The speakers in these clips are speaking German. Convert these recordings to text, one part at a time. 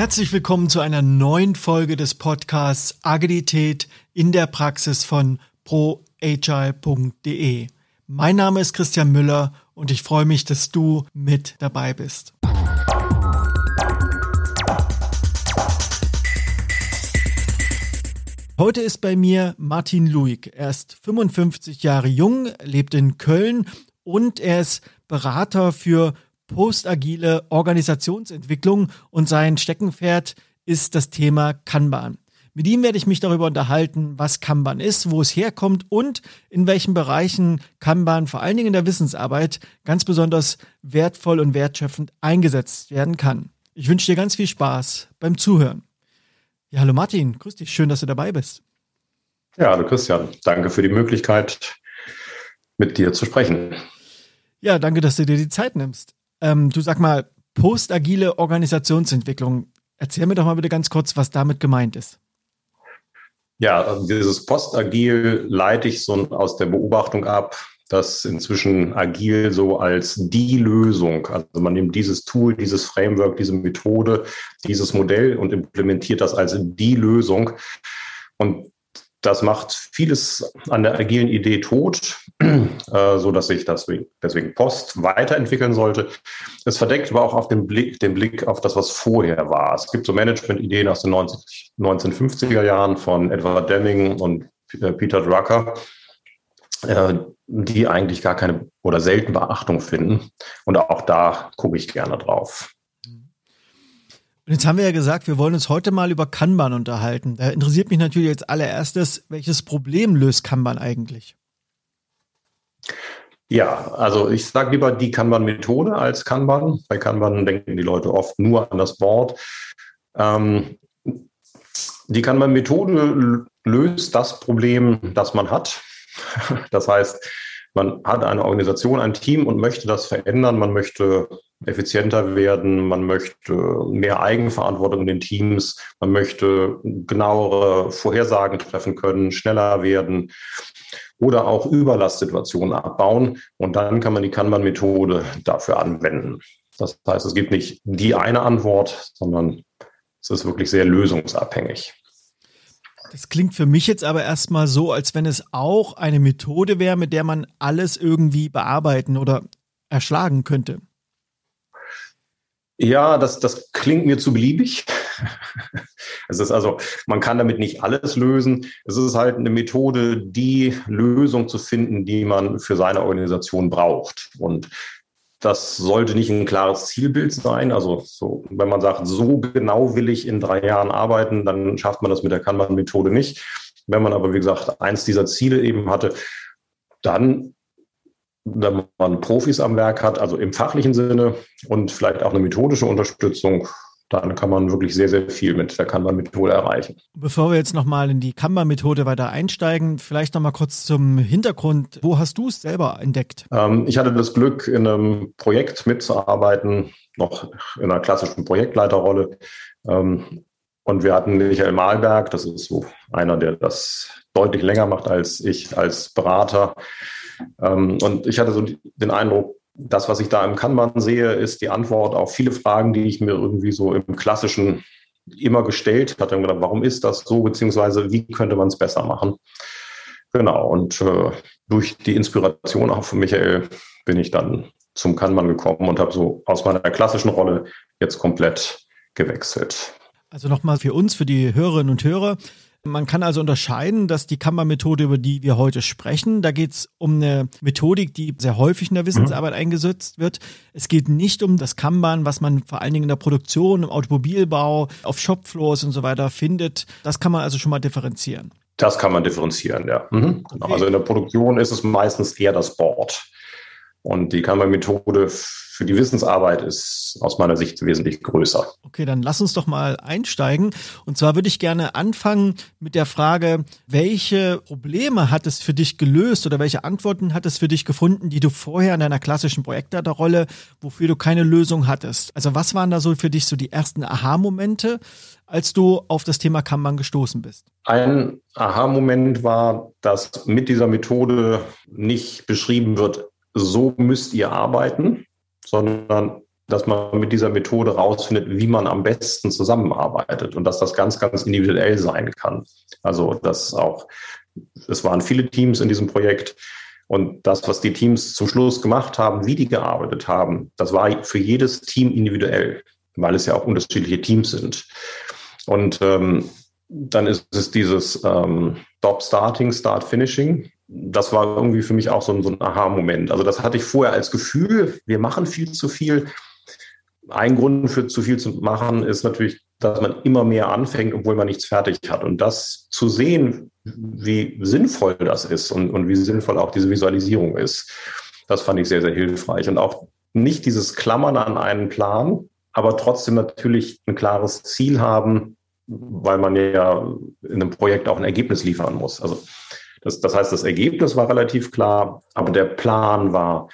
Herzlich willkommen zu einer neuen Folge des Podcasts Agilität in der Praxis von proagile.de. Mein Name ist Christian Müller und ich freue mich, dass du mit dabei bist. Heute ist bei mir Martin Luig. Er ist 55 Jahre jung, lebt in Köln und er ist Berater für postagile Organisationsentwicklung und sein Steckenpferd ist das Thema Kanban. Mit ihm werde ich mich darüber unterhalten, was Kanban ist, wo es herkommt und in welchen Bereichen Kanban vor allen Dingen in der Wissensarbeit ganz besonders wertvoll und wertschöpfend eingesetzt werden kann. Ich wünsche dir ganz viel Spaß beim Zuhören. Ja, hallo Martin, grüß dich, schön, dass du dabei bist. Ja, hallo Christian, danke für die Möglichkeit, mit dir zu sprechen. Ja, danke, dass du dir die Zeit nimmst. Ähm, du sag mal, postagile Organisationsentwicklung. Erzähl mir doch mal bitte ganz kurz, was damit gemeint ist. Ja, also dieses Postagil leite ich so aus der Beobachtung ab, dass inzwischen agil so als die Lösung, also man nimmt dieses Tool, dieses Framework, diese Methode, dieses Modell und implementiert das als die Lösung. Und das macht vieles an der agilen Idee tot, äh, so dass sich das deswegen Post weiterentwickeln sollte. Es verdeckt aber auch auf den Blick, den Blick auf das, was vorher war. Es gibt so Management-Ideen aus den 90, 1950er Jahren von Edward Deming und Peter Drucker, äh, die eigentlich gar keine oder selten Beachtung finden. Und auch da gucke ich gerne drauf. Und jetzt haben wir ja gesagt, wir wollen uns heute mal über Kanban unterhalten. Da interessiert mich natürlich als allererstes, welches Problem löst Kanban eigentlich? Ja, also ich sage lieber die Kanban-Methode als Kanban. Bei Kanban denken die Leute oft nur an das Board. Ähm, die Kanban-Methode löst das Problem, das man hat. Das heißt, man hat eine Organisation, ein Team und möchte das verändern. Man möchte effizienter werden, man möchte mehr Eigenverantwortung in den Teams, man möchte genauere Vorhersagen treffen können, schneller werden oder auch Überlastsituationen abbauen. Und dann kann man die Kanban-Methode dafür anwenden. Das heißt, es gibt nicht die eine Antwort, sondern es ist wirklich sehr lösungsabhängig. Das klingt für mich jetzt aber erstmal so, als wenn es auch eine Methode wäre, mit der man alles irgendwie bearbeiten oder erschlagen könnte. Ja, das, das klingt mir zu beliebig. es ist also, man kann damit nicht alles lösen. Es ist halt eine Methode, die Lösung zu finden, die man für seine Organisation braucht. Und das sollte nicht ein klares Zielbild sein. Also so, wenn man sagt, so genau will ich in drei Jahren arbeiten, dann schafft man das mit der Kanban-Methode nicht. Wenn man aber, wie gesagt, eins dieser Ziele eben hatte, dann wenn man Profis am Werk hat, also im fachlichen Sinne und vielleicht auch eine methodische Unterstützung, dann kann man wirklich sehr, sehr viel mit der Kanban-Methode erreichen. Bevor wir jetzt nochmal in die Kanban-Methode weiter einsteigen, vielleicht nochmal kurz zum Hintergrund. Wo hast du es selber entdeckt? Ähm, ich hatte das Glück, in einem Projekt mitzuarbeiten, noch in einer klassischen Projektleiterrolle. Ähm, und wir hatten Michael Malberg, das ist so einer, der das deutlich länger macht als ich als Berater. Ähm, und ich hatte so den Eindruck, das, was ich da im Kanban sehe, ist die Antwort auf viele Fragen, die ich mir irgendwie so im klassischen immer gestellt hatte und gedacht, warum ist das so, beziehungsweise wie könnte man es besser machen? Genau, und äh, durch die Inspiration auch von Michael bin ich dann zum Kanban gekommen und habe so aus meiner klassischen Rolle jetzt komplett gewechselt. Also nochmal für uns, für die Hörerinnen und Hörer, man kann also unterscheiden, dass die Kanban-Methode, über die wir heute sprechen, da geht es um eine Methodik, die sehr häufig in der Wissensarbeit mhm. eingesetzt wird. Es geht nicht um das Kanban, was man vor allen Dingen in der Produktion, im Automobilbau, auf Shopfloors und so weiter findet. Das kann man also schon mal differenzieren. Das kann man differenzieren, ja. Mhm. Genau. Okay. Also in der Produktion ist es meistens eher das Board. Und die Kanban-Methode für die Wissensarbeit ist aus meiner Sicht wesentlich größer. Okay, dann lass uns doch mal einsteigen. Und zwar würde ich gerne anfangen mit der Frage, welche Probleme hat es für dich gelöst oder welche Antworten hat es für dich gefunden, die du vorher in deiner klassischen Projektleiterrolle, wofür du keine Lösung hattest? Also was waren da so für dich so die ersten Aha-Momente, als du auf das Thema Kanban gestoßen bist? Ein Aha-Moment war, dass mit dieser Methode nicht beschrieben wird, so müsst ihr arbeiten, sondern dass man mit dieser Methode rausfindet, wie man am besten zusammenarbeitet und dass das ganz, ganz individuell sein kann. Also, dass auch, es waren viele Teams in diesem Projekt und das, was die Teams zum Schluss gemacht haben, wie die gearbeitet haben, das war für jedes Team individuell, weil es ja auch unterschiedliche Teams sind. Und ähm, dann ist es dieses ähm, Stop Starting, Start Finishing. Das war irgendwie für mich auch so ein, so ein Aha-Moment. Also das hatte ich vorher als Gefühl, wir machen viel zu viel. Ein Grund für zu viel zu machen ist natürlich, dass man immer mehr anfängt, obwohl man nichts fertig hat. Und das zu sehen, wie sinnvoll das ist und, und wie sinnvoll auch diese Visualisierung ist, das fand ich sehr, sehr hilfreich. Und auch nicht dieses Klammern an einen Plan, aber trotzdem natürlich ein klares Ziel haben, weil man ja in einem Projekt auch ein Ergebnis liefern muss. Also das, das heißt, das Ergebnis war relativ klar, aber der Plan war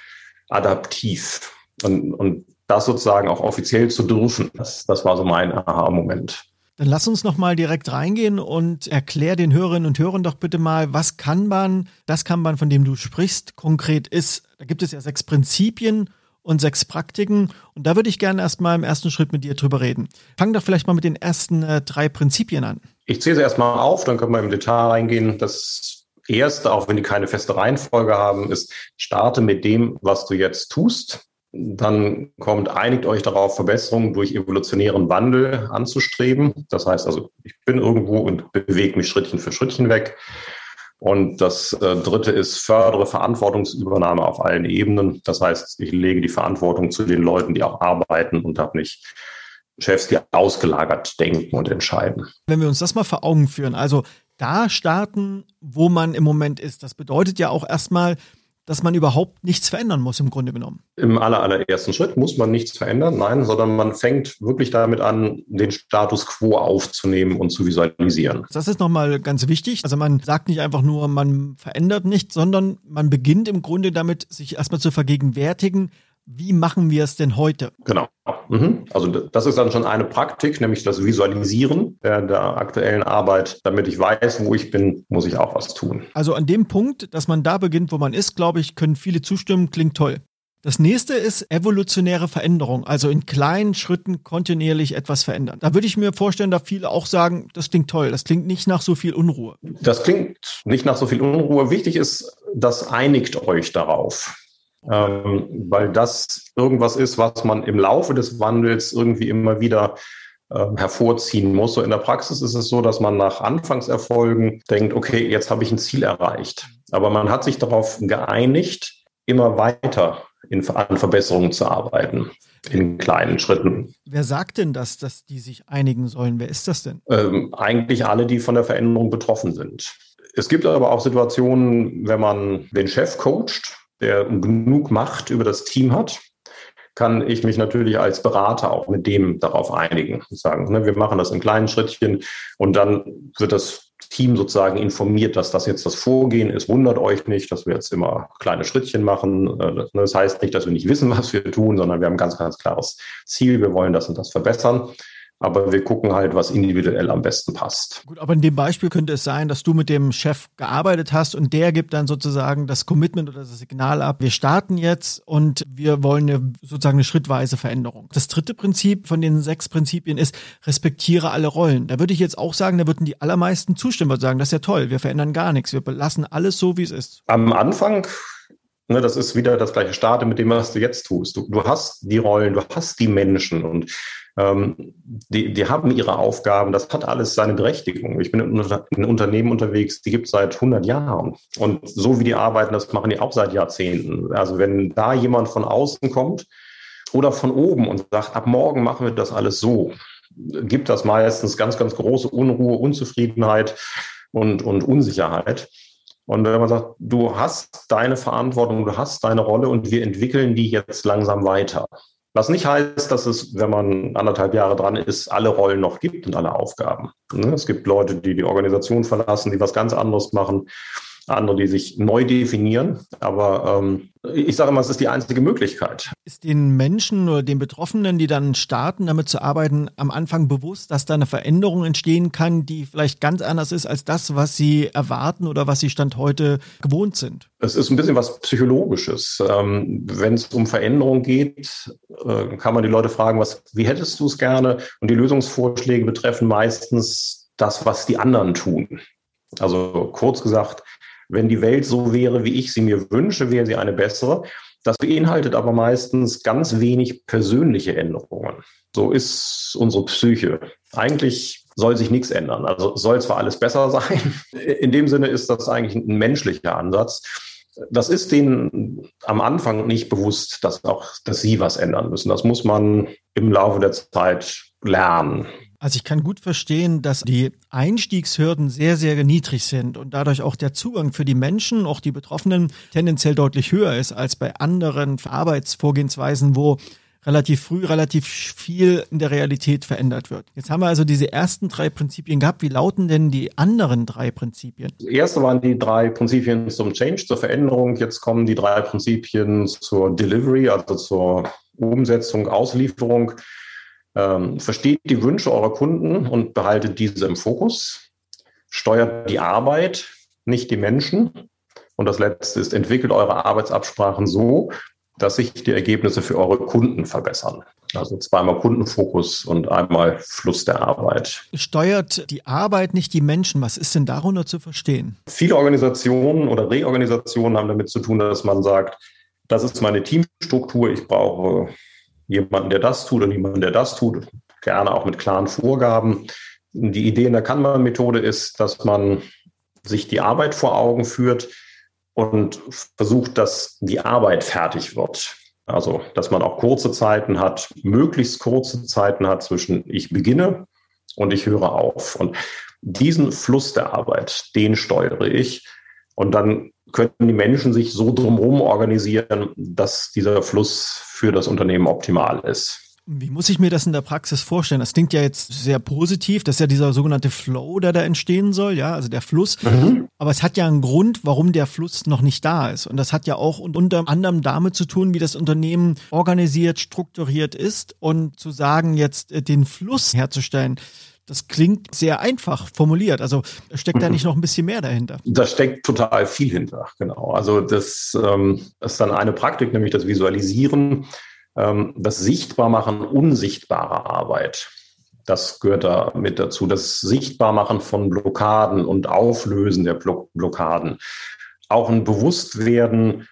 adaptiv. Und, und das sozusagen auch offiziell zu dürfen, das, das war so mein Aha-Moment. Dann lass uns noch mal direkt reingehen und erklär den Hörerinnen und Hörern doch bitte mal, was Kanban, das Kanban, von dem du sprichst, konkret ist. Da gibt es ja sechs Prinzipien und sechs Praktiken. Und da würde ich gerne erstmal im ersten Schritt mit dir drüber reden. Fang doch vielleicht mal mit den ersten äh, drei Prinzipien an. Ich zähle sie erstmal auf, dann können wir im Detail reingehen. Das erste, auch wenn die keine feste Reihenfolge haben, ist, starte mit dem, was du jetzt tust. Dann kommt, einigt euch darauf, Verbesserungen durch evolutionären Wandel anzustreben. Das heißt also, ich bin irgendwo und bewege mich Schrittchen für Schrittchen weg. Und das äh, dritte ist, fördere Verantwortungsübernahme auf allen Ebenen. Das heißt, ich lege die Verantwortung zu den Leuten, die auch arbeiten und habe nicht Chefs, die ausgelagert denken und entscheiden. Wenn wir uns das mal vor Augen führen, also da starten, wo man im Moment ist, das bedeutet ja auch erstmal, dass man überhaupt nichts verändern muss im Grunde genommen. Im aller, allerersten Schritt muss man nichts verändern, nein, sondern man fängt wirklich damit an, den Status quo aufzunehmen und zu visualisieren. Das ist nochmal ganz wichtig. Also man sagt nicht einfach nur, man verändert nichts, sondern man beginnt im Grunde damit, sich erstmal zu vergegenwärtigen, wie machen wir es denn heute? Genau. Mhm. Also das ist dann schon eine Praktik, nämlich das Visualisieren der, der, aktuellen Arbeit. Damit ich weiß, wo ich bin, muss ich auch was tun. Also an dem Punkt, dass man da beginnt, wo man ist, glaube ich, können viele zustimmen, klingt toll. Das nächste ist evolutionäre Veränderung, also in kleinen Schritten kontinuierlich etwas verändern. Da würde ich mir vorstellen, da viele auch sagen, das klingt toll, das klingt nicht nach so viel Unruhe. Das klingt nicht nach so viel Unruhe. Wichtig ist, das einigt euch darauf ähm, weil das irgendwas ist, was man im Laufe des Wandels irgendwie immer wieder äh, hervorziehen muss. So in der Praxis ist es so, dass man nach Anfangserfolgen denkt, okay, jetzt habe ich ein Ziel erreicht. Aber man hat sich darauf geeinigt, immer weiter in, an Verbesserungen zu arbeiten in kleinen Schritten. Wer sagt denn das, dass die sich einigen sollen? Wer ist das denn? Ähm, eigentlich alle, die von der Veränderung betroffen sind. Es gibt aber auch Situationen, wenn man den Chef coacht, der genug Macht über das Team hat, kann ich mich natürlich als Berater auch mit dem darauf einigen. Sagen, ne, wir machen das in kleinen Schrittchen und dann wird das Team sozusagen informiert, dass das jetzt das Vorgehen ist. Wundert euch nicht, dass wir jetzt immer kleine Schrittchen machen. Äh, das heißt nicht, dass wir nicht wissen, was wir tun, sondern wir haben ein ganz, ganz klares Ziel. Wir wollen das und das verbessern. Aber wir gucken halt, was individuell am besten passt. Gut, aber in dem Beispiel könnte es sein, dass du mit dem Chef gearbeitet hast und der gibt dann sozusagen das Commitment oder das Signal ab. Wir starten jetzt und wir wollen eine, sozusagen eine schrittweise Veränderung. Das dritte Prinzip von den sechs Prinzipien ist, respektiere alle Rollen. Da würde ich jetzt auch sagen, da würden die allermeisten zustimmen und sagen, das ist ja toll, wir verändern gar nichts, wir belassen alles so, wie es ist. Am Anfang Ne, das ist wieder das gleiche Starte mit dem, was du jetzt tust. Du, du hast die Rollen, du hast die Menschen und die, die haben ihre Aufgaben. Das hat alles seine Berechtigung. Ich bin in, in Unternehmen unterwegs, die gibt es seit 100 Jahren. Und so wie die arbeiten, das machen die auch seit Jahrzehnten. Also wenn da jemand von außen kommt oder von oben und sagt, ab morgen machen wir das alles so, gibt das meistens ganz, ganz große Unruhe, Unzufriedenheit und, und Unsicherheit. Und wenn man sagt, du hast deine Verantwortung, du hast deine Rolle und wir entwickeln die jetzt langsam weiter. Was nicht heißt, dass es, wenn man anderthalb Jahre dran ist, alle Rollen noch gibt und alle Aufgaben. Ne, es gibt Leute, die die Organisation verlassen, die was ganz anderes machen. Andere, die sich neu definieren. Aber ähm, ich sage immer, es ist die einzige Möglichkeit. Ist den Menschen oder den Betroffenen, die dann starten, damit zu arbeiten, am Anfang bewusst, dass da eine Veränderung entstehen kann, die vielleicht ganz anders ist als das, was sie erwarten oder was sie Stand heute gewohnt sind? Es ist ein bisschen was Psychologisches. Ähm, Wenn es um Veränderung geht, äh, kann man die Leute fragen, was, wie hättest du es gerne? Und die Lösungsvorschläge betreffen meistens das, was die anderen tun. Also kurz gesagt, wenn die Welt so wäre, wie ich sie mir wünsche, wäre sie eine bessere. Das beinhaltet aber meistens ganz wenig persönliche Änderungen. So ist unsere Psyche. Eigentlich soll sich nichts ändern. Also soll zwar alles besser sein. In dem Sinne ist das eigentlich ein menschlicher Ansatz. Das ist denen am Anfang nicht bewusst, dass auch, dass sie was ändern müssen. Das muss man im Laufe der Zeit lernen. Also ich kann gut verstehen, dass die Einstiegshürden sehr, sehr niedrig sind und dadurch auch der Zugang für die Menschen, auch die Betroffenen, tendenziell deutlich höher ist als bei anderen Arbeitsvorgehensweisen, wo relativ früh relativ viel in der Realität verändert wird. Jetzt haben wir also diese ersten drei Prinzipien gehabt. Wie lauten denn die anderen drei Prinzipien? Das erste waren die drei Prinzipien zum Change, zur Veränderung. Jetzt kommen die drei Prinzipien zur Delivery, also zur Umsetzung, Auslieferung. Ähm, versteht die Wünsche eurer Kunden und behaltet diese im Fokus. Steuert die Arbeit, nicht die Menschen. Und das letzte ist, entwickelt eure Arbeitsabsprachen so, dass sich die Ergebnisse für eure Kunden verbessern. Also zweimal Kundenfokus und einmal Fluss der Arbeit. Steuert die Arbeit nicht die Menschen? Was ist denn darunter zu verstehen? Viele Organisationen oder Reorganisationen haben damit zu tun, dass man sagt, das ist meine Teamstruktur, ich brauche jemanden, der das tut und jemanden, der das tut, gerne auch mit klaren Vorgaben. Die Idee in der Kanban-Methode ist, dass man sich die Arbeit vor Augen führt und versucht, dass die Arbeit fertig wird. Also, dass man auch kurze Zeiten hat, möglichst kurze Zeiten hat zwischen ich beginne und ich höre auf. Und diesen Fluss der Arbeit, den steuere ich. Und dann könnten die Menschen sich so drumherum organisieren, dass dieser Fluss für das Unternehmen optimal ist. Wie muss ich mir das in der Praxis vorstellen? Das klingt ja jetzt sehr positiv. Das ist ja dieser sogenannte Flow, der da entstehen soll, ja, also der Fluss. Mhm. Aber es hat ja einen Grund, warum der Fluss noch nicht da ist. Und das hat ja auch unter anderem damit zu tun, wie das Unternehmen organisiert, strukturiert ist und zu sagen, jetzt äh, den Fluss herzustellen. Das klingt sehr einfach formuliert. Also steckt da mhm. nicht noch ein bisschen mehr dahinter? Da steckt total viel hinter, genau. Also das ähm, ist dann eine Praktik, nämlich das Visualisieren, ähm, das Sichtbarmachen unsichtbarer Arbeit. Das gehört da mit dazu. Das Sichtbarmachen von Blockaden und Auflösen der Blockaden. Auch ein Bewusstwerden,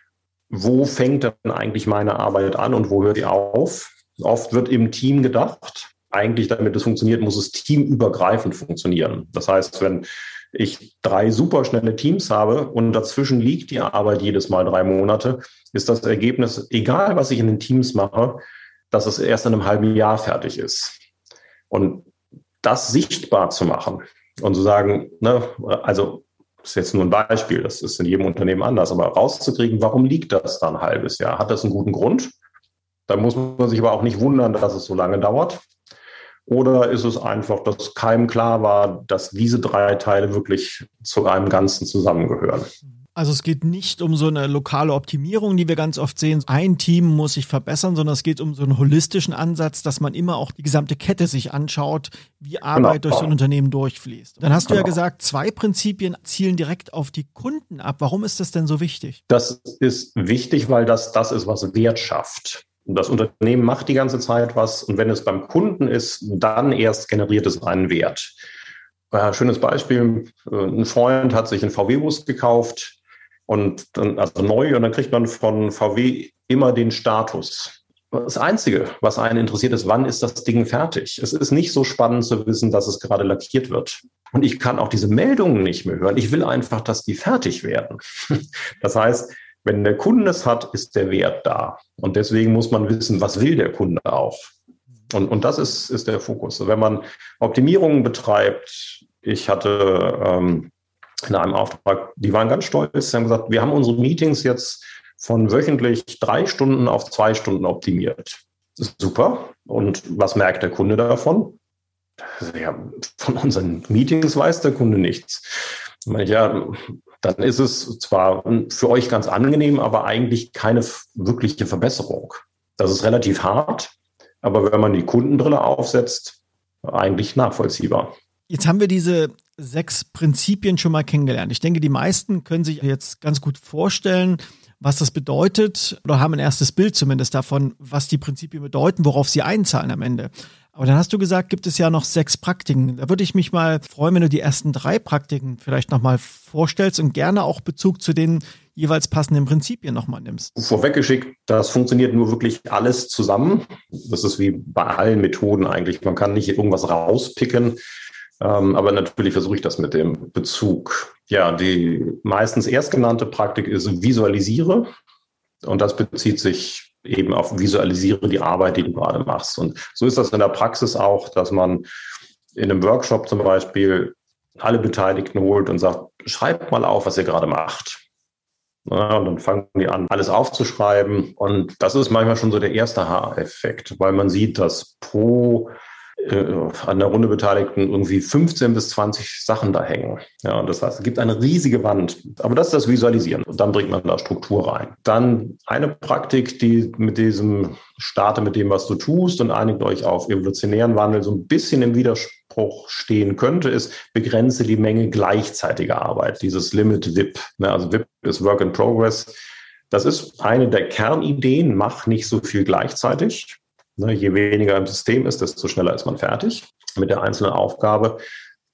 wo fängt denn eigentlich meine Arbeit an und wo hört sie auf? Oft wird im Team gedacht eigentlich, damit es funktioniert, muss es teamübergreifend funktionieren. Das heißt, wenn ich drei superschnelle Teams habe und dazwischen liegt die Arbeit jedes Mal drei Monate, ist das Ergebnis, egal was ich in den Teams mache, dass es erst in einem halben Jahr fertig ist. Und das sichtbar zu machen und zu sagen, ne, also das ist jetzt nur ein Beispiel, das ist in jedem Unternehmen anders, aber rauszukriegen, warum liegt das dann ein halbes Jahr? Hat das einen guten Grund? Da muss man sich aber auch nicht wundern, dass es so lange dauert. Oder ist es einfach, dass keinem klar war, dass diese drei Teile wirklich zu einem Ganzen zusammengehören? Also es geht nicht um so eine lokale Optimierung, die wir ganz oft sehen. Ein Team muss sich verbessern, sondern es geht um so einen holistischen Ansatz, dass man immer auch die gesamte Kette sich anschaut, wie Arbeit genau. durch so ein Unternehmen durchfließt. Dann hast genau. du ja genau. gesagt, zwei Prinzipien zielen direkt auf die Kunden ab. Warum ist das denn so wichtig? Das ist wichtig, weil das das ist, was Wert schafft. Das Unternehmen macht die ganze Zeit was und wenn es beim Kunden ist, dann erst generiert es einen Wert. Äh, schönes Beispiel, äh, ein Freund hat sich einen VW-Bus gekauft und dann, also neu, und dann kriegt man von VW immer den Status. Das Einzige, was einen interessiert, ist, wann ist das Ding fertig? Es ist nicht so spannend zu wissen, dass es gerade lackiert wird. Und ich kann auch diese Meldungen nicht mehr hören. Ich will einfach, dass die fertig werden. Das heißt, wenn der Kunde es hat, ist der Wert da. Und deswegen muss man wissen, was will der Kunde auch. Und, und das ist, ist der Fokus. Wenn man Optimierungen betreibt, ich hatte ähm, in einem Auftrag, die waren ganz stolz, sie haben gesagt, wir haben unsere Meetings jetzt von wöchentlich drei Stunden auf zwei Stunden optimiert. Super. Und was merkt der Kunde davon? Ja, von unseren Meetings weiß der Kunde nichts. Ich meine, ja, dann ist es zwar für euch ganz angenehm, aber eigentlich keine wirkliche Verbesserung. Das ist relativ hart, aber wenn man die Kundenbrille aufsetzt, eigentlich nachvollziehbar. Jetzt haben wir diese sechs Prinzipien schon mal kennengelernt. Ich denke, die meisten können sich jetzt ganz gut vorstellen, was das bedeutet oder haben ein erstes Bild zumindest davon, was die Prinzipien bedeuten, worauf sie einzahlen am Ende. Aber dann hast du gesagt, gibt es ja noch sechs Praktiken. Da würde ich mich mal freuen, wenn du die ersten drei Praktiken vielleicht nochmal vorstellst und gerne auch Bezug zu den jeweils passenden Prinzipien nochmal nimmst. Vorweggeschickt, das funktioniert nur wirklich alles zusammen. Das ist wie bei allen Methoden eigentlich. Man kann nicht irgendwas rauspicken. Ähm, aber natürlich versuche ich das mit dem Bezug. Ja, die meistens erstgenannte Praktik ist visualisiere. Und das bezieht sich eben auf visualisiere die Arbeit, die du gerade machst. Und so ist das in der Praxis auch, dass man in einem Workshop zum Beispiel alle Beteiligten holt und sagt, schreibt mal auf, was ihr gerade macht. Und dann fangen die an, alles aufzuschreiben. Und das ist manchmal schon so der erste Haareffekt, weil man sieht, dass pro äh, an der Runde Beteiligten irgendwie 15 bis 20 Sachen da hängen. Ja, und das heißt, es gibt eine riesige Wand. Aber das ist das Visualisieren. Und dann bringt man da Struktur rein. Dann eine Praktik, die mit diesem starte mit dem, was du tust und einigt euch auf evolutionären Wandel so ein bisschen im Widerspruch stehen könnte, ist, begrenze die Menge gleichzeitiger Arbeit. Dieses Limit WIP. Ne, also WIP ist Work in Progress. Das ist eine der Kernideen. Mach nicht so viel gleichzeitig. Ne, je weniger im System ist, desto schneller ist man fertig mit der einzelnen Aufgabe.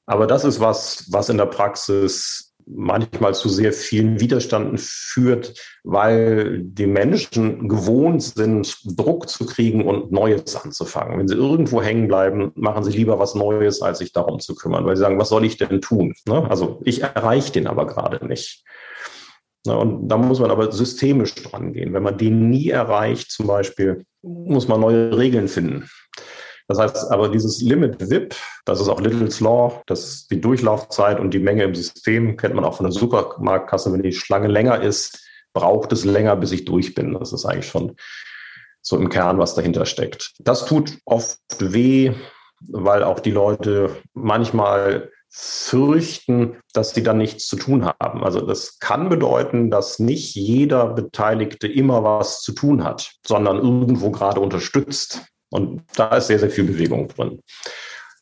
Aber das ist was, was in der Praxis manchmal zu sehr vielen Widerständen führt, weil die Menschen gewohnt sind, Druck zu kriegen und Neues anzufangen. Wenn sie irgendwo hängen bleiben, machen sie lieber was Neues, als sich darum zu kümmern, weil sie sagen, was soll ich denn tun? Ne? Also ich erreiche den aber gerade nicht. Und da muss man aber systemisch dran gehen. Wenn man den nie erreicht, zum Beispiel, muss man neue Regeln finden. Das heißt aber, dieses Limit VIP, das ist auch Little's Law, das ist die Durchlaufzeit und die Menge im System, kennt man auch von der Supermarktkasse. Wenn die Schlange länger ist, braucht es länger, bis ich durch bin. Das ist eigentlich schon so im Kern, was dahinter steckt. Das tut oft weh, weil auch die Leute manchmal fürchten, dass sie dann nichts zu tun haben. Also das kann bedeuten, dass nicht jeder Beteiligte immer was zu tun hat, sondern irgendwo gerade unterstützt. Und da ist sehr, sehr viel Bewegung drin.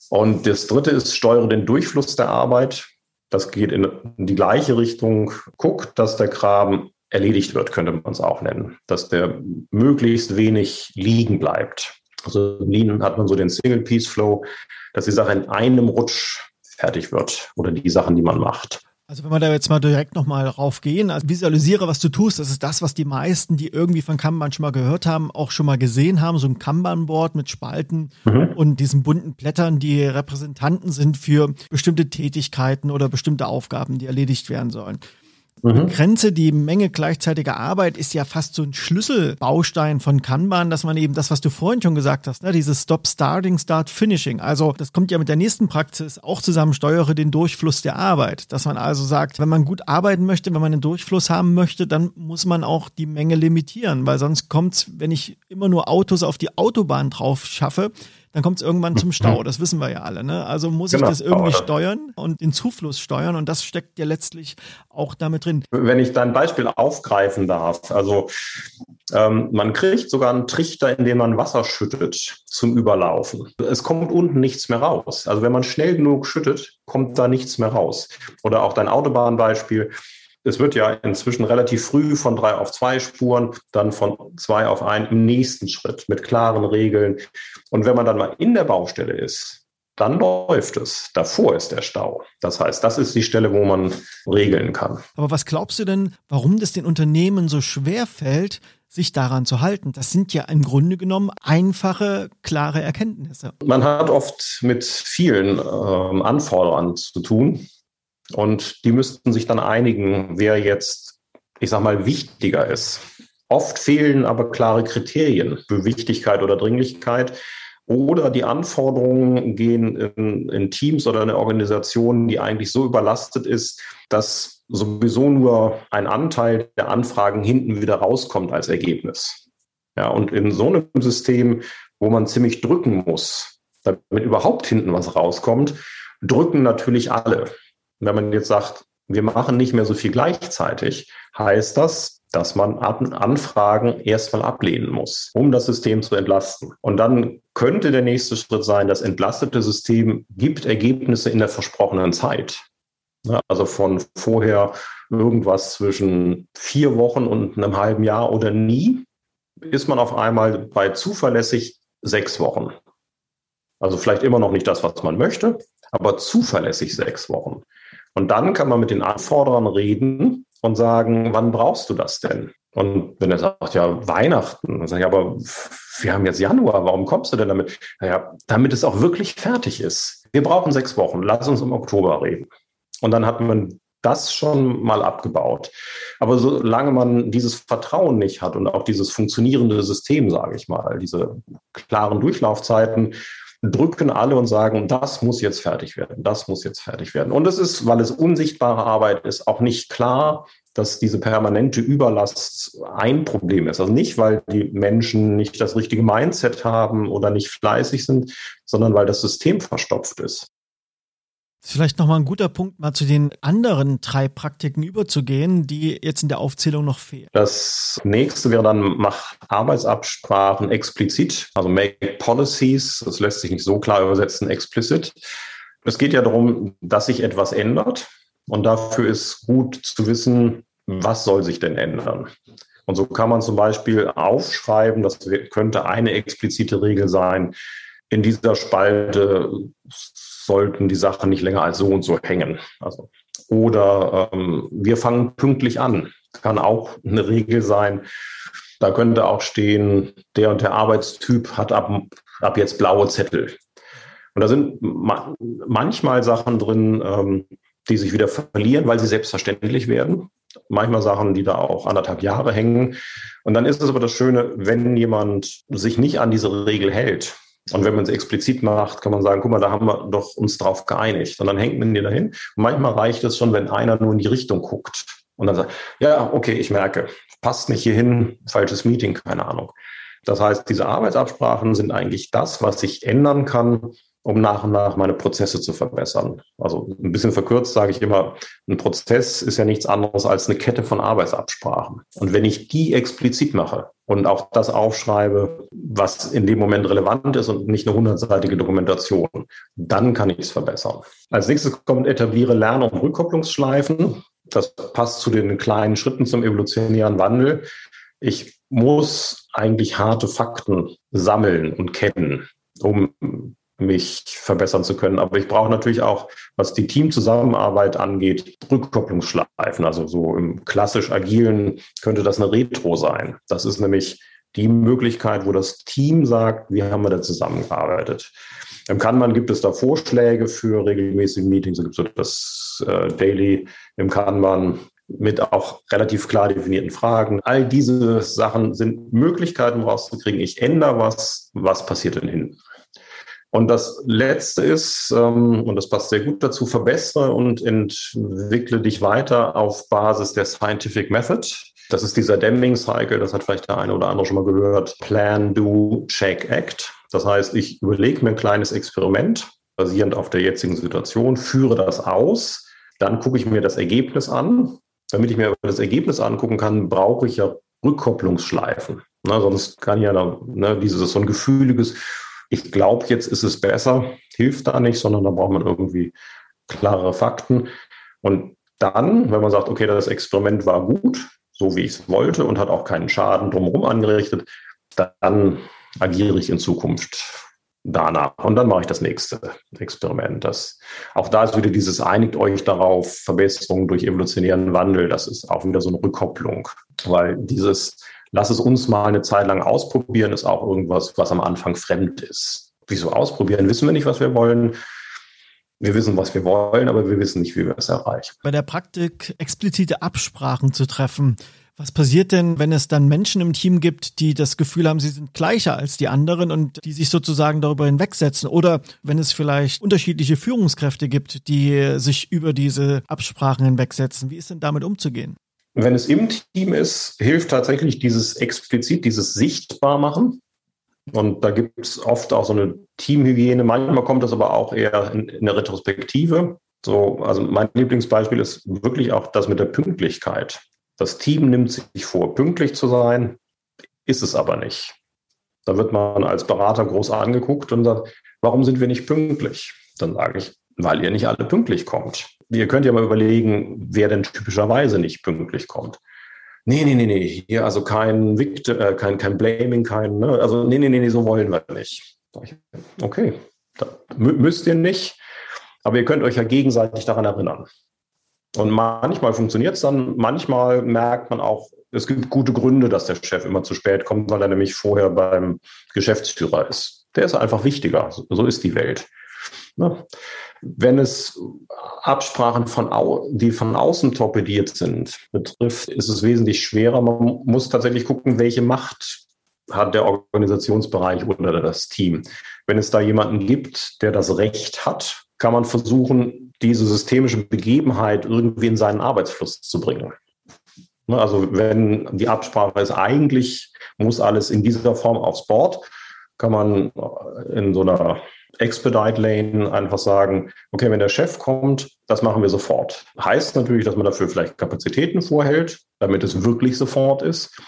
Und das Dritte ist, steuere den Durchfluss der Arbeit. Das geht in die gleiche Richtung. Guck, dass der Kram erledigt wird, könnte man es auch nennen. Dass der möglichst wenig liegen bleibt. Also in Lean hat man so den Single Piece Flow, dass die Sache in einem Rutsch fertig wird oder die Sachen, die man macht. Also wenn wir da jetzt mal direkt nochmal raufgehen, also visualisiere, was du tust, das ist das, was die meisten, die irgendwie von Kanban schon mal gehört haben, auch schon mal gesehen haben, so ein Kanban-Board mit Spalten mhm. und diesen bunten Blättern, die Repräsentanten sind für bestimmte Tätigkeiten oder bestimmte Aufgaben, die erledigt werden sollen. Mhm. Grenze, die Menge gleichzeitiger Arbeit ist ja fast so ein Schlüsselbaustein von Kanban, dass man eben das, was du vorhin schon gesagt hast, ne, dieses Stop Starting, Start Finishing. Also das kommt ja mit der nächsten Praxis auch zusammen, steuere den Durchfluss der Arbeit. Dass man also sagt, wenn man gut arbeiten möchte, wenn man einen Durchfluss haben möchte, dann muss man auch die Menge limitieren, weil sonst kommt's, wenn ich immer nur Autos auf die Autobahn drauf schaffe, dann kommt es irgendwann zum Stau. Das wissen wir ja alle. Ne? Also muss genau. ich das irgendwie steuern und den Zufluss steuern und das steckt ja letztlich auch damit drin. Wenn ich dein Beispiel aufgreifen darf, also ähm, man kriegt sogar einen Trichter, in dem man Wasser schüttet zum Überlaufen. Es kommt unten nichts mehr raus. Also wenn man schnell genug schüttet, kommt da nichts mehr raus. Oder auch dein Autobahnbeispiel es wird ja inzwischen relativ früh von drei auf zwei Spuren, dann von zwei auf ein im nächsten Schritt mit klaren Regeln. Und wenn man dann mal in der Baustelle ist, dann läuft es. Davor ist der Stau. Das heißt, das ist die Stelle, wo man regeln kann. Aber was glaubst du denn, warum das den Unternehmen so schwer fällt, sich daran zu halten? Das sind ja im Grunde genommen einfache, klare Erkenntnisse. Man hat oft mit vielen ähm, Anforderern zu tun. Und die müssten sich dann einigen, wer jetzt, ich sag mal, wichtiger ist. Oft fehlen aber klare Kriterien für Wichtigkeit oder Dringlichkeit. Oder die Anforderungen gehen in, in Teams oder in Organisationen, die eigentlich so überlastet ist, dass sowieso nur ein Anteil der Anfragen hinten wieder rauskommt als Ergebnis. Ja, und in so einem System, wo man ziemlich drücken muss, damit überhaupt hinten was rauskommt, drücken natürlich alle. Wenn man jetzt sagt, wir machen nicht mehr so viel gleichzeitig, heißt das, dass man Anfragen erstmal ablehnen muss, um das System zu entlasten. Und dann könnte der nächste Schritt sein, das entlastete System gibt Ergebnisse in der versprochenen Zeit. Also von vorher irgendwas zwischen vier Wochen und einem halben Jahr oder nie, ist man auf einmal bei zuverlässig sechs Wochen. Also vielleicht immer noch nicht das, was man möchte, aber zuverlässig sechs Wochen. Und dann kann man mit den Anforderern reden und sagen, wann brauchst du das denn? Und wenn er sagt, ja, Weihnachten, dann sage ich, aber wir haben jetzt Januar, warum kommst du denn damit? Naja, damit es auch wirklich fertig ist. Wir brauchen sechs Wochen, lass uns im Oktober reden. Und dann hat man das schon mal abgebaut. Aber solange man dieses Vertrauen nicht hat und auch dieses funktionierende System, sage ich mal, diese klaren Durchlaufzeiten, drücken alle und sagen, das muss jetzt fertig werden, das muss jetzt fertig werden. Und es ist, weil es unsichtbare Arbeit ist, auch nicht klar, dass diese permanente Überlast ein Problem ist. Also nicht, weil die Menschen nicht das richtige Mindset haben oder nicht fleißig sind, sondern weil das System verstopft ist. Vielleicht nochmal ein guter Punkt, mal zu den anderen drei Praktiken überzugehen, die jetzt in der Aufzählung noch fehlen. Das nächste wäre dann, mach Arbeitsabsprachen explizit, also make policies. Das lässt sich nicht so klar übersetzen, explicit. Es geht ja darum, dass sich etwas ändert. Und dafür ist gut zu wissen, was soll sich denn ändern. Und so kann man zum Beispiel aufschreiben, das könnte eine explizite Regel sein, in dieser Spalte sollten die Sachen nicht länger als so und so hängen. Also, oder ähm, wir fangen pünktlich an. Kann auch eine Regel sein. Da könnte auch stehen, der und der Arbeitstyp hat ab, ab jetzt blaue Zettel. Und da sind ma manchmal Sachen drin, ähm, die sich wieder verlieren, weil sie selbstverständlich werden. Manchmal Sachen, die da auch anderthalb Jahre hängen. Und dann ist es aber das Schöne, wenn jemand sich nicht an diese Regel hält, und wenn man es explizit macht, kann man sagen, guck mal, da haben wir doch uns drauf geeinigt. Und dann hängt man die dahin. Und manchmal reicht es schon, wenn einer nur in die Richtung guckt und dann sagt, ja, okay, ich merke, passt nicht hierhin, falsches Meeting, keine Ahnung. Das heißt, diese Arbeitsabsprachen sind eigentlich das, was sich ändern kann, um nach und nach meine Prozesse zu verbessern. Also ein bisschen verkürzt sage ich immer, ein Prozess ist ja nichts anderes als eine Kette von Arbeitsabsprachen. Und wenn ich die explizit mache und auch das aufschreibe, was in dem Moment relevant ist und nicht eine hundertseitige Dokumentation, dann kann ich es verbessern. Als nächstes kommt etabliere Lern- und Rückkopplungsschleifen. Das passt zu den kleinen Schritten zum evolutionären Wandel. Ich muss eigentlich harte Fakten sammeln und kennen, um mich verbessern zu können. Aber ich brauche natürlich auch, was die Teamzusammenarbeit angeht, Rückkopplungsschleifen. Also so im klassisch agilen könnte das eine Retro sein. Das ist nämlich die Möglichkeit, wo das Team sagt, wie haben wir da zusammengearbeitet. Im Kanban gibt es da Vorschläge für regelmäßige Meetings. Da gibt es das äh, Daily im Kanban mit auch relativ klar definierten Fragen. All diese Sachen sind Möglichkeiten rauszukriegen. Ich ändere was, was passiert denn hinten? Und das Letzte ist, ähm, und das passt sehr gut dazu, verbessere und entwickle dich weiter auf Basis der Scientific Method. Das ist dieser Deming-Cycle, das hat vielleicht der eine oder andere schon mal gehört. Plan, Do, Check, Act. Das heißt, ich überlege mir ein kleines Experiment, basierend auf der jetzigen Situation, führe das aus, dann gucke ich mir das Ergebnis an. Damit ich mir das Ergebnis angucken kann, brauche ich ja Rückkopplungsschleifen. Na, sonst kann ja ne, dieses so ein gefühliges ich glaube, jetzt ist es besser, hilft da nicht, sondern da braucht man irgendwie klare Fakten. Und dann, wenn man sagt, okay, das Experiment war gut, so wie ich es wollte und hat auch keinen Schaden drumherum angerichtet, dann agiere ich in Zukunft danach. Und dann mache ich das nächste Experiment. Das, auch da ist wieder dieses einigt euch darauf, Verbesserungen durch evolutionären Wandel. Das ist auch wieder so eine Rückkopplung, weil dieses lass es uns mal eine Zeit lang ausprobieren, ist auch irgendwas, was am Anfang fremd ist. Wieso ausprobieren? Wissen wir nicht, was wir wollen. Wir wissen, was wir wollen, aber wir wissen nicht, wie wir es erreichen. Bei der Praktik explizite Absprachen zu treffen. Was passiert denn, wenn es dann Menschen im Team gibt, die das Gefühl haben, sie sind gleicher als die anderen und die sich sozusagen darüber hinwegsetzen? Oder wenn es vielleicht unterschiedliche Führungskräfte gibt, die sich über diese Absprachen hinwegsetzen? Wie ist denn damit umzugehen? Wenn es im Team ist, hilft tatsächlich dieses explizit, dieses Sichtbarmachen. Und da gibt es oft auch so eine Teamhygiene. Manchmal kommt das aber auch eher in, in der Retrospektive. So, also mein Lieblingsbeispiel ist wirklich auch das mit der Pünktlichkeit. Das Team nimmt sich vor, pünktlich zu sein, ist es aber nicht. Da wird man als Berater groß angeguckt und sagt, warum sind wir nicht pünktlich? Dann sage ich, weil ihr nicht alle pünktlich kommt. Ihr könnt ja mal überlegen, wer denn typischerweise nicht pünktlich kommt. Nee, nee, nee, nee, hier also kein Victim, äh, kein, kein Blaming, kein, ne? also nee, nee, nee, nee, so wollen wir nicht. Okay, müsst ihr nicht, aber ihr könnt euch ja gegenseitig daran erinnern. Und manchmal funktioniert es dann, manchmal merkt man auch, es gibt gute Gründe, dass der Chef immer zu spät kommt, weil er nämlich vorher beim Geschäftsführer ist. Der ist einfach wichtiger. So ist die Welt. Ne? Wenn es Absprachen von die von außen torpediert sind, betrifft, ist es wesentlich schwerer. Man muss tatsächlich gucken, welche Macht hat der Organisationsbereich oder das Team. Wenn es da jemanden gibt, der das Recht hat, kann man versuchen, diese systemische Begebenheit irgendwie in seinen Arbeitsfluss zu bringen. Ne, also wenn die Absprache ist, eigentlich muss alles in dieser Form aufs Board, kann man in so einer Expedite Lane einfach sagen, okay, wenn der Chef kommt, das machen wir sofort. Heißt natürlich, dass man dafür vielleicht Kapazitäten vorhält, damit es wirklich sofort ist.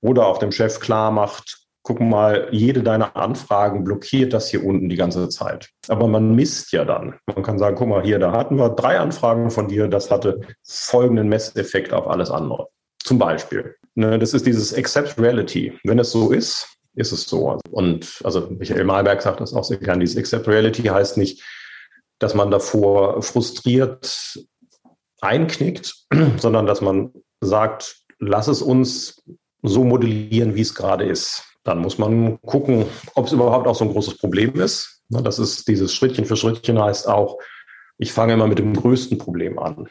Oder auch dem Chef klar macht, guck mal, jede deiner Anfragen blockiert das hier unten die ganze Zeit. Aber man misst ja dann. Man kann sagen, guck mal, hier, da hatten wir drei Anfragen von dir, das hatte folgenden Messeffekt auf alles andere. Zum Beispiel. Ne, das ist dieses Accept Reality. Wenn es so ist, ist es so. Und also Michael Malberg sagt das auch sehr gern. Dieses Accept Reality heißt nicht, dass man davor frustriert einknickt, sondern dass man sagt, lass es uns so modellieren, wie es gerade ist. Dann muss man gucken, ob es überhaupt auch so ein großes Problem ist. Ne, das ist dieses Schrittchen für Schrittchen heißt auch, ich fange immer mit dem größten Problem an.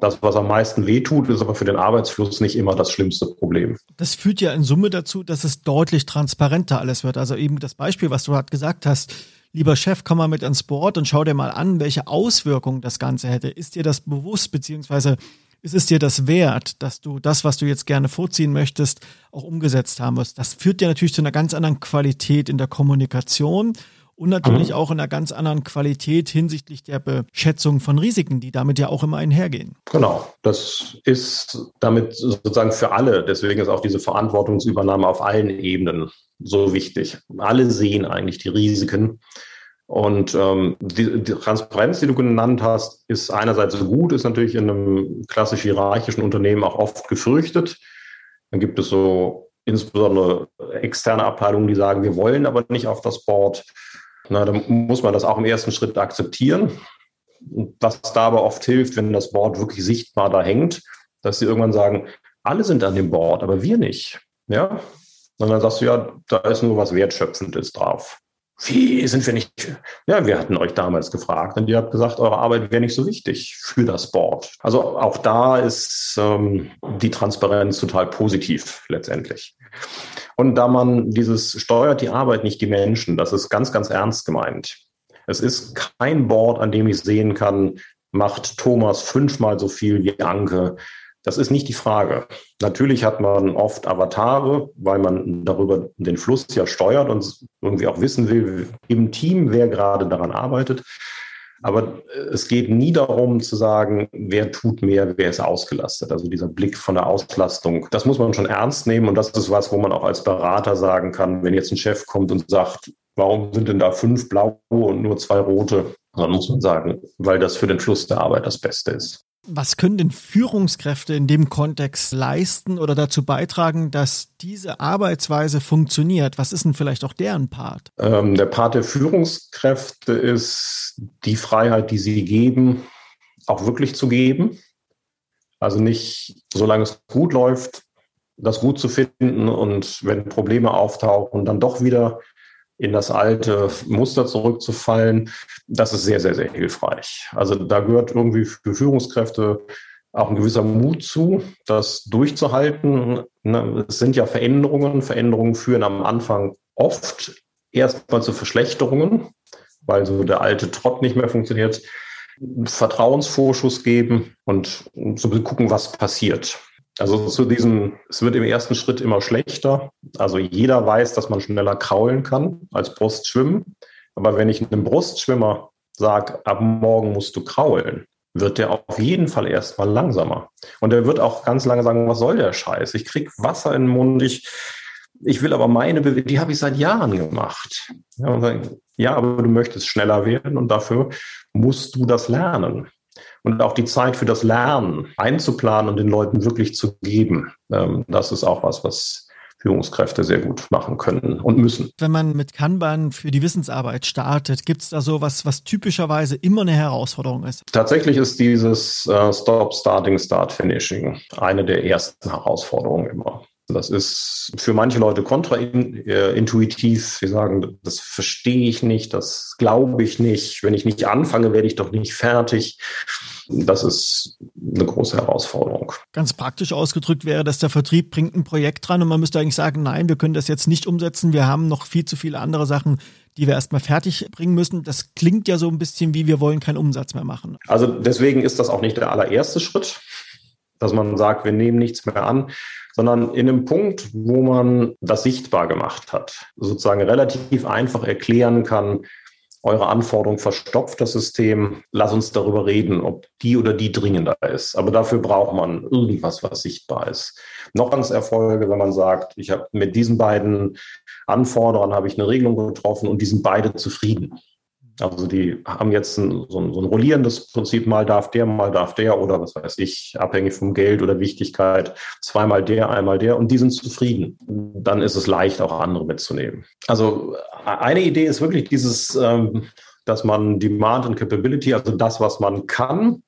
Das, was am meisten wehtut, ist aber für den Arbeitsfluss nicht immer das schlimmste Problem. Das führt ja in Summe dazu, dass es deutlich transparenter alles wird. Also eben das Beispiel, was du gerade gesagt hast, lieber Chef, komm mal mit ans Board und schau dir mal an, welche Auswirkungen das Ganze hätte. Ist dir das bewusst, beziehungsweise ist es dir das wert, dass du das, was du jetzt gerne vorziehen möchtest, auch umgesetzt haben musst? Das führt ja natürlich zu einer ganz anderen Qualität in der Kommunikation und natürlich mhm. auch in einer ganz anderen Qualität hinsichtlich der Beschätzung von Risiken, die damit ja auch immer einhergehen. Genau, das ist damit sozusagen für alle, deswegen ist auch diese Verantwortungsübernahme auf allen Ebenen so wichtig. Alle sehen eigentlich die Risiken. Und ähm, die, die, Transparenz, die du genannt hast, ist einerseits gut, ist natürlich in einem klassisch hierarchischen Unternehmen auch oft gefürchtet. Dann gibt es so insbesondere externe Abteilungen, die sagen, wir wollen aber nicht auf das Board. Na, dann muss man das auch im ersten Schritt akzeptieren. Was da aber oft hilft, wenn das Board wirklich sichtbar da hängt, dass sie irgendwann sagen, alle sind an dem Board, aber wir nicht. Ja? Und dann sagst du, ja, da ist nur was Wertschöpfendes drauf. Wie sind wir nicht? Ja, wir hatten euch damals gefragt und ihr habt gesagt, eure Arbeit wäre nicht so wichtig für das Board. Also auch da ist ähm, die Transparenz total positiv letztendlich. Und da man dieses steuert die Arbeit, nicht die Menschen, das ist ganz, ganz ernst gemeint. Es ist kein Board, an dem ich sehen kann, macht Thomas fünfmal so viel wie Anke. Das ist nicht die Frage. Natürlich hat man oft Avatare, weil man darüber den Fluss ja steuert und irgendwie auch wissen will im Team, wer gerade daran arbeitet. Aber äh, es geht nie darum zu sagen, wer tut mehr, wer ist ausgelastet. Also dieser Blick von der Auslastung, das muss man schon ernst nehmen. Und das ist was, wo man auch als Berater sagen kann, wenn jetzt ein Chef kommt und sagt, warum sind denn da fünf blaue und nur zwei rote? Dann muss man sagen, weil das für den Fluss der Arbeit das Beste ist. Was können denn Führungskräfte in dem Kontext leisten oder dazu beitragen, dass diese Arbeitsweise funktioniert? Was ist denn vielleicht auch deren Part? Ähm, der Part der Führungskräfte ist die Freiheit, die sie geben, auch wirklich zu geben. Also nicht, solange es gut läuft, das gut zu finden und wenn Probleme auftauchen, dann doch wieder in das alte Muster zurückzufallen, das ist sehr, sehr, sehr hilfreich. Also da gehört irgendwie für Führungskräfte auch ein gewisser Mut zu, das durchzuhalten. Ne, es sind ja Veränderungen. Veränderungen führen am Anfang oft erstmal zu Verschlechterungen, weil so der alte Trott nicht mehr funktioniert. Vertrauensvorschuss geben und so gucken, was passiert. Also zu diesem, es wird im ersten Schritt immer schlechter. Also jeder weiß, dass man schneller kraulen kann als Brustschwimmen. Aber wenn ich einem Brustschwimmer sage, ab morgen musst du kraulen, wird der auf jeden Fall erstmal langsamer. Und er wird auch ganz lange sagen, was soll der Scheiß? Ich krieg Wasser in den Mund, ich, ich will aber meine Bewegung, die habe ich seit Jahren gemacht. Ja, sagen, ja, aber du möchtest schneller werden und dafür musst du das lernen. Und auch die Zeit für das Lernen einzuplanen und den Leuten wirklich zu geben, ähm, das ist auch was, was Führungskräfte sehr gut machen können und müssen. Wenn man mit Kanban für die Wissensarbeit startet, gibt es da so was, was typischerweise immer eine Herausforderung ist? Tatsächlich ist dieses äh, Stop, Starting, Start, Finishing eine der ersten Herausforderungen immer. Das ist für manche Leute kontraintuitiv. Sie sagen, das verstehe ich nicht, das glaube ich nicht. Wenn ich nicht anfange, werde ich doch nicht fertig. Das ist eine große Herausforderung. Ganz praktisch ausgedrückt wäre, dass der Vertrieb bringt ein Projekt dran und man müsste eigentlich sagen, nein, wir können das jetzt nicht umsetzen. Wir haben noch viel zu viele andere Sachen, die wir erstmal fertig bringen müssen. Das klingt ja so ein bisschen wie, wir wollen keinen Umsatz mehr machen. Also deswegen ist das auch nicht der allererste Schritt, dass man sagt, wir nehmen nichts mehr an, sondern in einem Punkt, wo man das sichtbar gemacht hat, sozusagen relativ einfach erklären kann, eure Anforderung verstopft das System. Lass uns darüber reden, ob die oder die dringender ist. Aber dafür braucht man irgendwas, was sichtbar ist. Noch ganz Erfolge, wenn man sagt, ich habe mit diesen beiden Anforderern habe ich eine Regelung getroffen und die sind beide zufrieden. Also die haben jetzt ein, so, ein, so ein rollierendes Prinzip, mal darf der, mal darf der oder was weiß ich, abhängig vom Geld oder Wichtigkeit, zweimal der, einmal der und die sind zufrieden. Dann ist es leicht, auch andere mitzunehmen. Also eine Idee ist wirklich dieses, ähm, dass man Demand und Capability, also das, was man kann,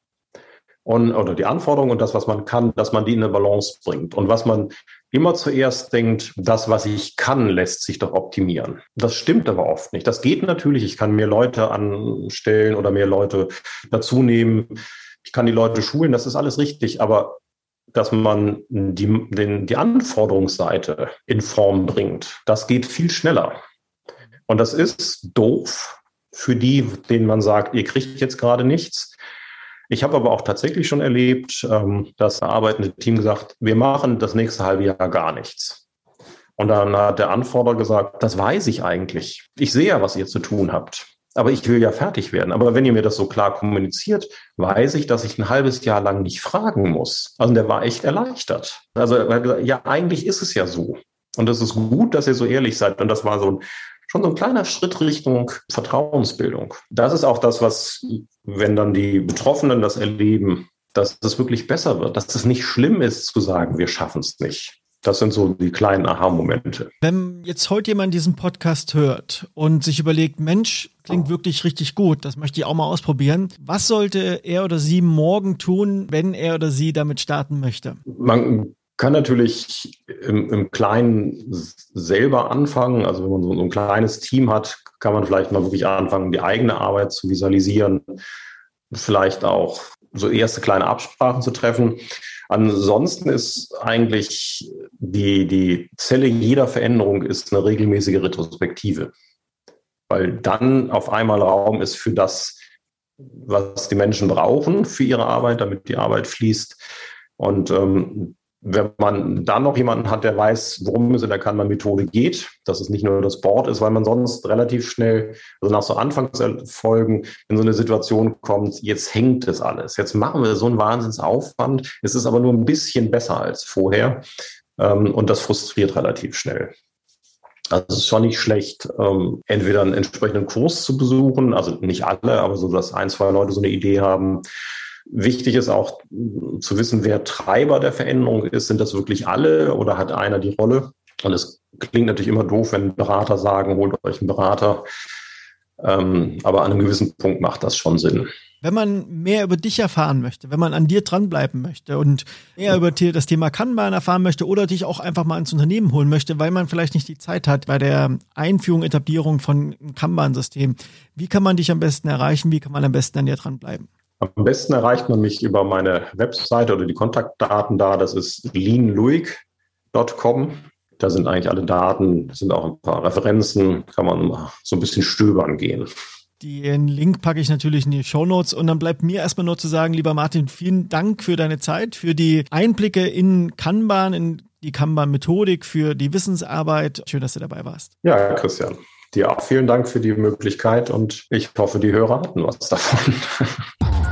und, oder die Anforderungen und das, was man kann, dass man die in eine Balance bringt. Und was man immer zuerst denkt, das, was ich kann, lässt sich doch optimieren. Das stimmt aber oft nicht. Das geht natürlich. Ich kann mehr Leute anstellen oder mehr Leute dazu nehmen. Ich kann die Leute schulen. Das ist alles richtig. Aber dass man die, den, die Anforderungsseite in Form bringt, das geht viel schneller. Und das ist doof für die, denen man sagt, ihr kriegt jetzt gerade nichts. Ich habe aber auch tatsächlich schon erlebt, ähm, dass das arbeitende Team gesagt, wir machen das nächste halbe Jahr gar nichts. Und dann hat der Anforderer gesagt, das weiß ich eigentlich. Ich sehe ja, was ihr zu tun habt. Aber ich will ja fertig werden. Aber wenn ihr mir das so klar kommuniziert, weiß ich, dass ich ein halbes Jahr lang nicht fragen muss. Also der war echt erleichtert. Also er hat gesagt, ja, eigentlich ist es ja so. Und es ist gut, dass ihr so ehrlich seid. Und das war so ein schon so ein kleiner Schritt Richtung Vertrauensbildung. Das ist auch das, was, wenn dann die Betroffenen das erleben, dass es wirklich besser wird, dass es nicht schlimm ist zu sagen, wir schaffen es nicht. Das sind so die kleinen Aha-Momente. Wenn jetzt heute jemand diesen Podcast hört und sich überlegt, Mensch, klingt wirklich richtig gut, das möchte ich auch mal ausprobieren. Was sollte er oder sie morgen tun, wenn er oder sie damit starten möchte? Man kann natürlich im, im Kleinen selber anfangen. Also wenn man so, ein kleines Team hat, kann man vielleicht mal wirklich anfangen, die eigene Arbeit zu visualisieren, vielleicht auch so erste kleine Absprachen zu treffen. Ansonsten ist eigentlich die, die Zelle jeder Veränderung ist eine regelmäßige Retrospektive, weil dann auf einmal Raum ist für das, was die Menschen brauchen für ihre Arbeit, damit die Arbeit fließt. Und ähm, wenn man dann noch jemanden hat, der weiß, worum es in der Kanban-Methode geht, dass es nicht nur das Board ist, weil man sonst relativ schnell, also nach so Anfangserfolgen, in so eine Situation kommt, jetzt hängt es alles. Jetzt machen wir so einen Wahnsinnsaufwand. Es ist aber nur ein bisschen besser als vorher. Ähm, und das frustriert relativ schnell. Also es ist schon nicht schlecht, ähm, entweder einen entsprechenden Kurs zu besuchen, also nicht alle, aber so, dass ein, zwei Leute so eine Idee haben, Wichtig ist auch zu wissen, wer Treiber der Veränderung ist. Sind das wirklich alle oder hat einer die Rolle? Und es klingt natürlich immer doof, wenn Berater sagen, holt euch einen Berater. Ähm, aber an einem gewissen Punkt macht das schon Sinn. Wenn man mehr über dich erfahren möchte, wenn man an dir dranbleiben möchte und mehr über das Thema Kanban erfahren möchte oder dich auch einfach mal ins Unternehmen holen möchte, weil man vielleicht nicht die Zeit hat bei der Einführung, Etablierung von einem Kanban-System, wie kann man dich am besten erreichen? Wie kann man am besten an dir dranbleiben? Am besten erreicht man mich über meine Webseite oder die Kontaktdaten da. Das ist leanluig.com. Da sind eigentlich alle Daten, sind auch ein paar Referenzen, kann man so ein bisschen stöbern gehen. Den Link packe ich natürlich in die Show Notes und dann bleibt mir erstmal nur zu sagen, lieber Martin, vielen Dank für deine Zeit, für die Einblicke in Kanban, in die Kanban-Methodik, für die Wissensarbeit. Schön, dass du dabei warst. Ja, Christian. Dir auch vielen Dank für die Möglichkeit und ich hoffe, die Hörer hatten was davon.